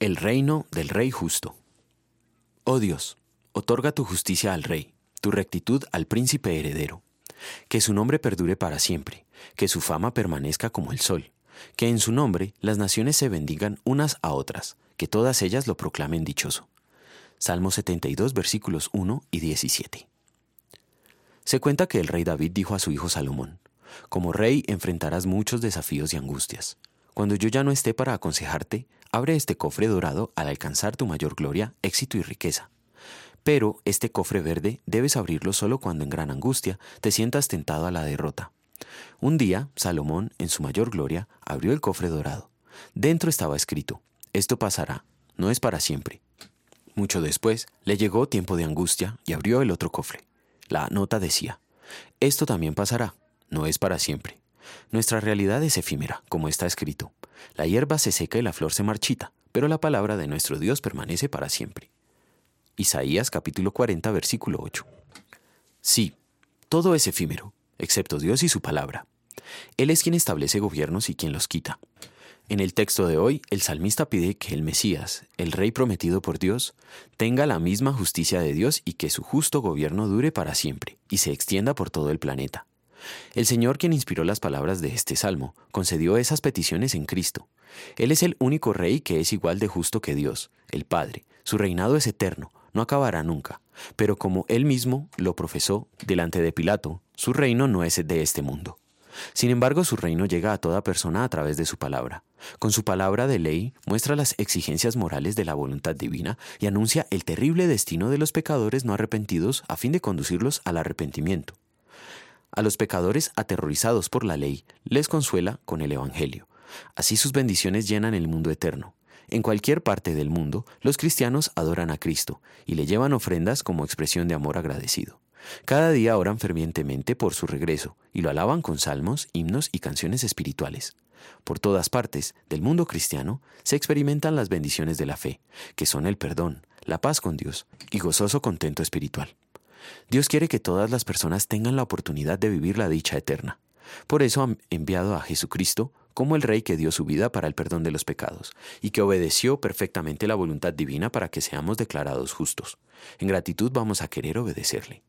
El reino del Rey justo. Oh Dios, otorga tu justicia al Rey, tu rectitud al príncipe heredero. Que su nombre perdure para siempre, que su fama permanezca como el sol, que en su nombre las naciones se bendigan unas a otras, que todas ellas lo proclamen dichoso. Salmo 72, versículos 1 y 17. Se cuenta que el rey David dijo a su hijo Salomón, Como rey enfrentarás muchos desafíos y angustias. Cuando yo ya no esté para aconsejarte, abre este cofre dorado al alcanzar tu mayor gloria, éxito y riqueza. Pero este cofre verde debes abrirlo solo cuando en gran angustia te sientas tentado a la derrota. Un día, Salomón, en su mayor gloria, abrió el cofre dorado. Dentro estaba escrito, esto pasará, no es para siempre. Mucho después, le llegó tiempo de angustia y abrió el otro cofre. La nota decía, esto también pasará, no es para siempre. Nuestra realidad es efímera, como está escrito. La hierba se seca y la flor se marchita, pero la palabra de nuestro Dios permanece para siempre. Isaías capítulo 40 versículo 8. Sí, todo es efímero, excepto Dios y su palabra. Él es quien establece gobiernos y quien los quita. En el texto de hoy, el salmista pide que el Mesías, el Rey prometido por Dios, tenga la misma justicia de Dios y que su justo gobierno dure para siempre y se extienda por todo el planeta. El Señor quien inspiró las palabras de este salmo, concedió esas peticiones en Cristo. Él es el único Rey que es igual de justo que Dios, el Padre. Su reinado es eterno, no acabará nunca. Pero como Él mismo lo profesó delante de Pilato, su reino no es de este mundo. Sin embargo, su reino llega a toda persona a través de su palabra. Con su palabra de ley muestra las exigencias morales de la voluntad divina y anuncia el terrible destino de los pecadores no arrepentidos a fin de conducirlos al arrepentimiento. A los pecadores aterrorizados por la ley les consuela con el Evangelio. Así sus bendiciones llenan el mundo eterno. En cualquier parte del mundo, los cristianos adoran a Cristo y le llevan ofrendas como expresión de amor agradecido. Cada día oran fervientemente por su regreso y lo alaban con salmos, himnos y canciones espirituales. Por todas partes del mundo cristiano se experimentan las bendiciones de la fe, que son el perdón, la paz con Dios y gozoso contento espiritual. Dios quiere que todas las personas tengan la oportunidad de vivir la dicha eterna. Por eso ha enviado a Jesucristo como el Rey que dio su vida para el perdón de los pecados, y que obedeció perfectamente la voluntad divina para que seamos declarados justos. En gratitud vamos a querer obedecerle.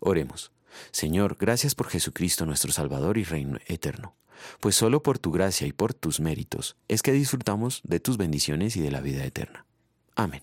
Oremos. Señor, gracias por Jesucristo nuestro Salvador y Reino eterno, pues solo por tu gracia y por tus méritos es que disfrutamos de tus bendiciones y de la vida eterna. Amén.